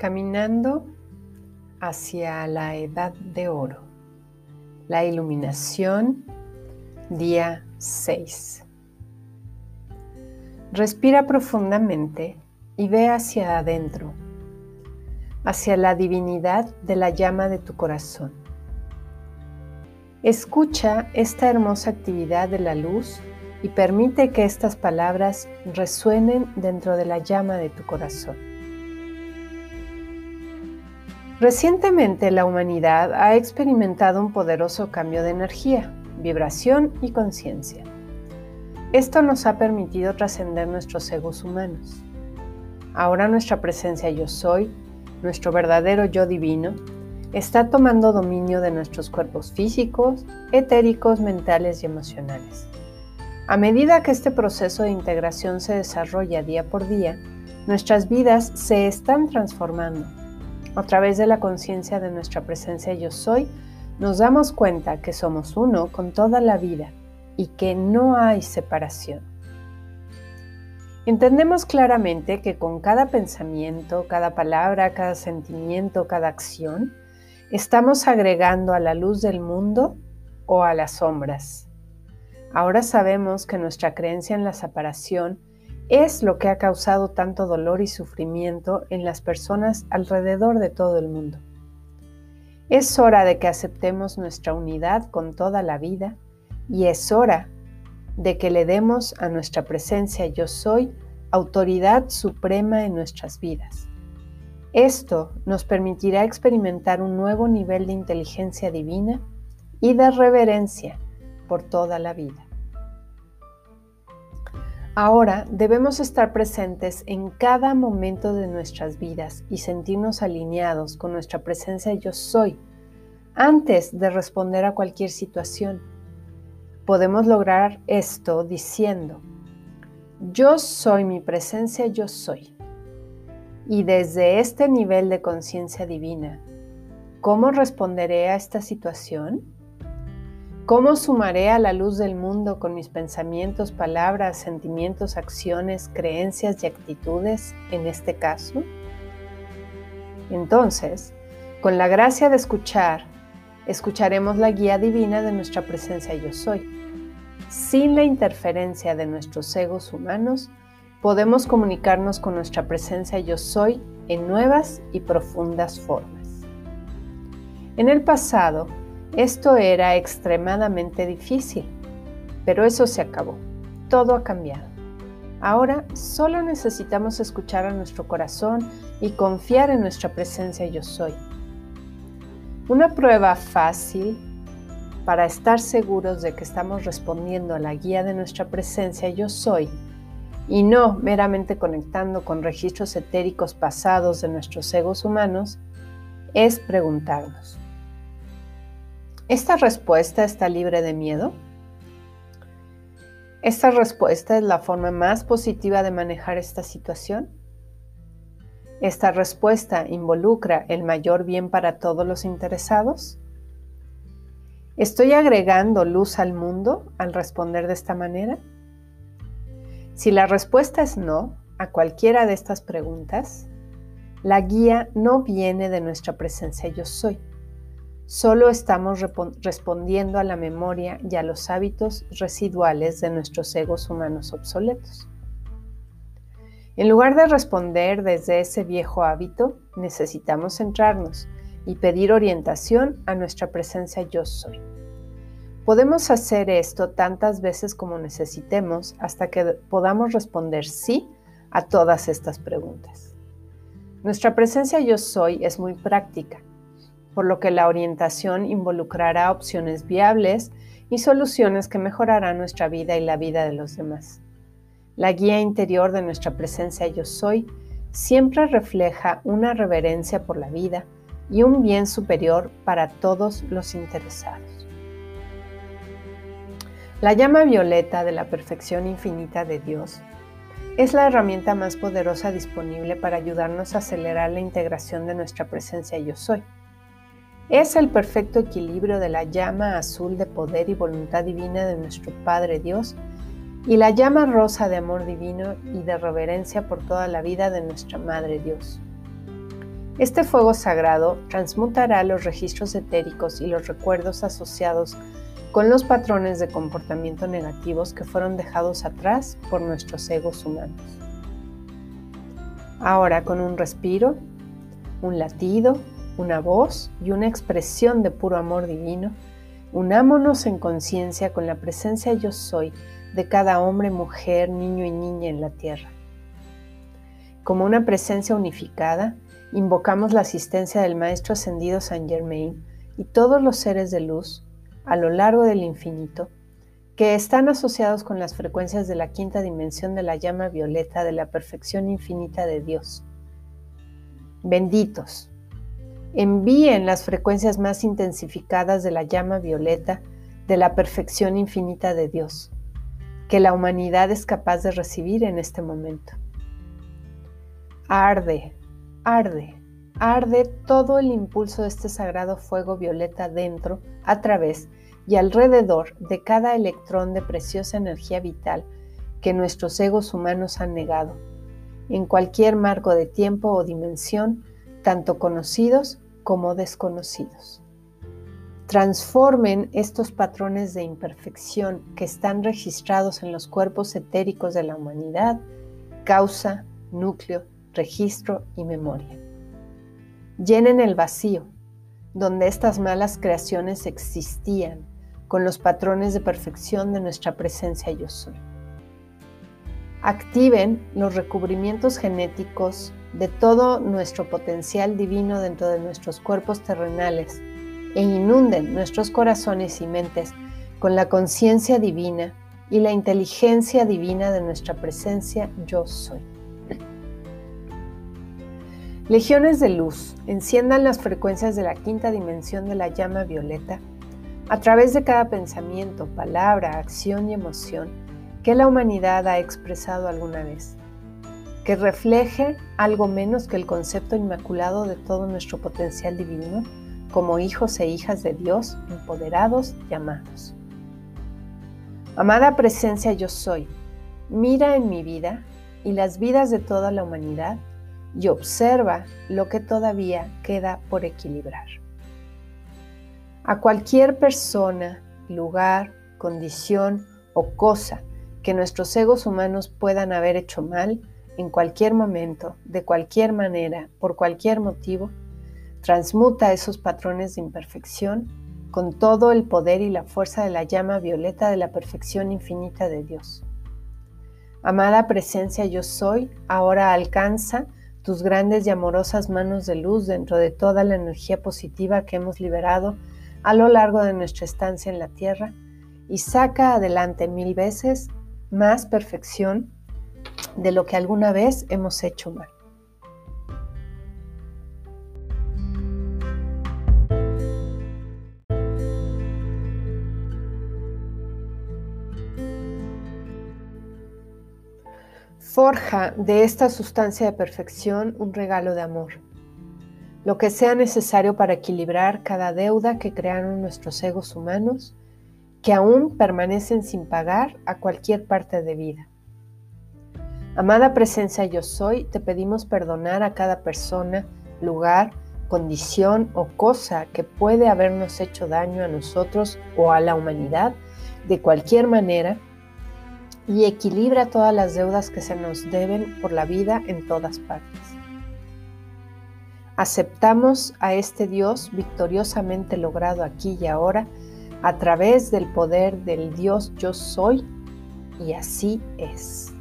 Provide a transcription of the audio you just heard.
caminando hacia la edad de oro, la iluminación, día 6. Respira profundamente y ve hacia adentro, hacia la divinidad de la llama de tu corazón. Escucha esta hermosa actividad de la luz y permite que estas palabras resuenen dentro de la llama de tu corazón. Recientemente la humanidad ha experimentado un poderoso cambio de energía, vibración y conciencia. Esto nos ha permitido trascender nuestros egos humanos. Ahora nuestra presencia yo soy, nuestro verdadero yo divino, está tomando dominio de nuestros cuerpos físicos, etéricos, mentales y emocionales. A medida que este proceso de integración se desarrolla día por día, nuestras vidas se están transformando a través de la conciencia de nuestra presencia yo soy, nos damos cuenta que somos uno con toda la vida y que no hay separación. Entendemos claramente que con cada pensamiento, cada palabra, cada sentimiento, cada acción, estamos agregando a la luz del mundo o a las sombras. Ahora sabemos que nuestra creencia en la separación es lo que ha causado tanto dolor y sufrimiento en las personas alrededor de todo el mundo. Es hora de que aceptemos nuestra unidad con toda la vida y es hora de que le demos a nuestra presencia yo soy autoridad suprema en nuestras vidas. Esto nos permitirá experimentar un nuevo nivel de inteligencia divina y de reverencia por toda la vida. Ahora debemos estar presentes en cada momento de nuestras vidas y sentirnos alineados con nuestra presencia yo soy antes de responder a cualquier situación. Podemos lograr esto diciendo, yo soy mi presencia yo soy. Y desde este nivel de conciencia divina, ¿cómo responderé a esta situación? ¿Cómo sumaré a la luz del mundo con mis pensamientos, palabras, sentimientos, acciones, creencias y actitudes en este caso? Entonces, con la gracia de escuchar, escucharemos la guía divina de nuestra presencia yo soy. Sin la interferencia de nuestros egos humanos, podemos comunicarnos con nuestra presencia yo soy en nuevas y profundas formas. En el pasado, esto era extremadamente difícil, pero eso se acabó. Todo ha cambiado. Ahora solo necesitamos escuchar a nuestro corazón y confiar en nuestra presencia yo soy. Una prueba fácil para estar seguros de que estamos respondiendo a la guía de nuestra presencia yo soy y no meramente conectando con registros etéricos pasados de nuestros egos humanos es preguntarnos, ¿Esta respuesta está libre de miedo? ¿Esta respuesta es la forma más positiva de manejar esta situación? ¿Esta respuesta involucra el mayor bien para todos los interesados? ¿Estoy agregando luz al mundo al responder de esta manera? Si la respuesta es no a cualquiera de estas preguntas, la guía no viene de nuestra presencia yo soy Solo estamos respondiendo a la memoria y a los hábitos residuales de nuestros egos humanos obsoletos. En lugar de responder desde ese viejo hábito, necesitamos centrarnos y pedir orientación a nuestra presencia yo soy. Podemos hacer esto tantas veces como necesitemos hasta que podamos responder sí a todas estas preguntas. Nuestra presencia yo soy es muy práctica por lo que la orientación involucrará opciones viables y soluciones que mejorarán nuestra vida y la vida de los demás. La guía interior de nuestra presencia yo soy siempre refleja una reverencia por la vida y un bien superior para todos los interesados. La llama violeta de la perfección infinita de Dios es la herramienta más poderosa disponible para ayudarnos a acelerar la integración de nuestra presencia yo soy. Es el perfecto equilibrio de la llama azul de poder y voluntad divina de nuestro Padre Dios y la llama rosa de amor divino y de reverencia por toda la vida de nuestra Madre Dios. Este fuego sagrado transmutará los registros etéricos y los recuerdos asociados con los patrones de comportamiento negativos que fueron dejados atrás por nuestros egos humanos. Ahora con un respiro, un latido, una voz y una expresión de puro amor divino, unámonos en conciencia con la presencia yo soy de cada hombre, mujer, niño y niña en la tierra. Como una presencia unificada, invocamos la asistencia del Maestro Ascendido San Germain y todos los seres de luz a lo largo del infinito que están asociados con las frecuencias de la quinta dimensión de la llama violeta de la perfección infinita de Dios. Benditos, envíen las frecuencias más intensificadas de la llama violeta de la perfección infinita de Dios, que la humanidad es capaz de recibir en este momento. Arde, arde, arde todo el impulso de este sagrado fuego violeta dentro, a través y alrededor de cada electrón de preciosa energía vital que nuestros egos humanos han negado, en cualquier marco de tiempo o dimensión, tanto conocidos como desconocidos. Transformen estos patrones de imperfección que están registrados en los cuerpos etéricos de la humanidad, causa, núcleo, registro y memoria. Llenen el vacío, donde estas malas creaciones existían, con los patrones de perfección de nuestra presencia yo soy. Activen los recubrimientos genéticos de todo nuestro potencial divino dentro de nuestros cuerpos terrenales e inunden nuestros corazones y mentes con la conciencia divina y la inteligencia divina de nuestra presencia yo soy. Legiones de luz, enciendan las frecuencias de la quinta dimensión de la llama violeta a través de cada pensamiento, palabra, acción y emoción que la humanidad ha expresado alguna vez, que refleje algo menos que el concepto inmaculado de todo nuestro potencial divino como hijos e hijas de Dios empoderados y amados. Amada presencia yo soy, mira en mi vida y las vidas de toda la humanidad y observa lo que todavía queda por equilibrar. A cualquier persona, lugar, condición o cosa que nuestros egos humanos puedan haber hecho mal en cualquier momento, de cualquier manera, por cualquier motivo, transmuta esos patrones de imperfección con todo el poder y la fuerza de la llama violeta de la perfección infinita de Dios. Amada presencia yo soy, ahora alcanza tus grandes y amorosas manos de luz dentro de toda la energía positiva que hemos liberado a lo largo de nuestra estancia en la tierra y saca adelante mil veces más perfección de lo que alguna vez hemos hecho mal. Forja de esta sustancia de perfección un regalo de amor, lo que sea necesario para equilibrar cada deuda que crearon nuestros egos humanos, que aún permanecen sin pagar a cualquier parte de vida. Amada presencia yo soy, te pedimos perdonar a cada persona, lugar, condición o cosa que puede habernos hecho daño a nosotros o a la humanidad de cualquier manera y equilibra todas las deudas que se nos deben por la vida en todas partes. Aceptamos a este Dios victoriosamente logrado aquí y ahora a través del poder del Dios yo soy y así es.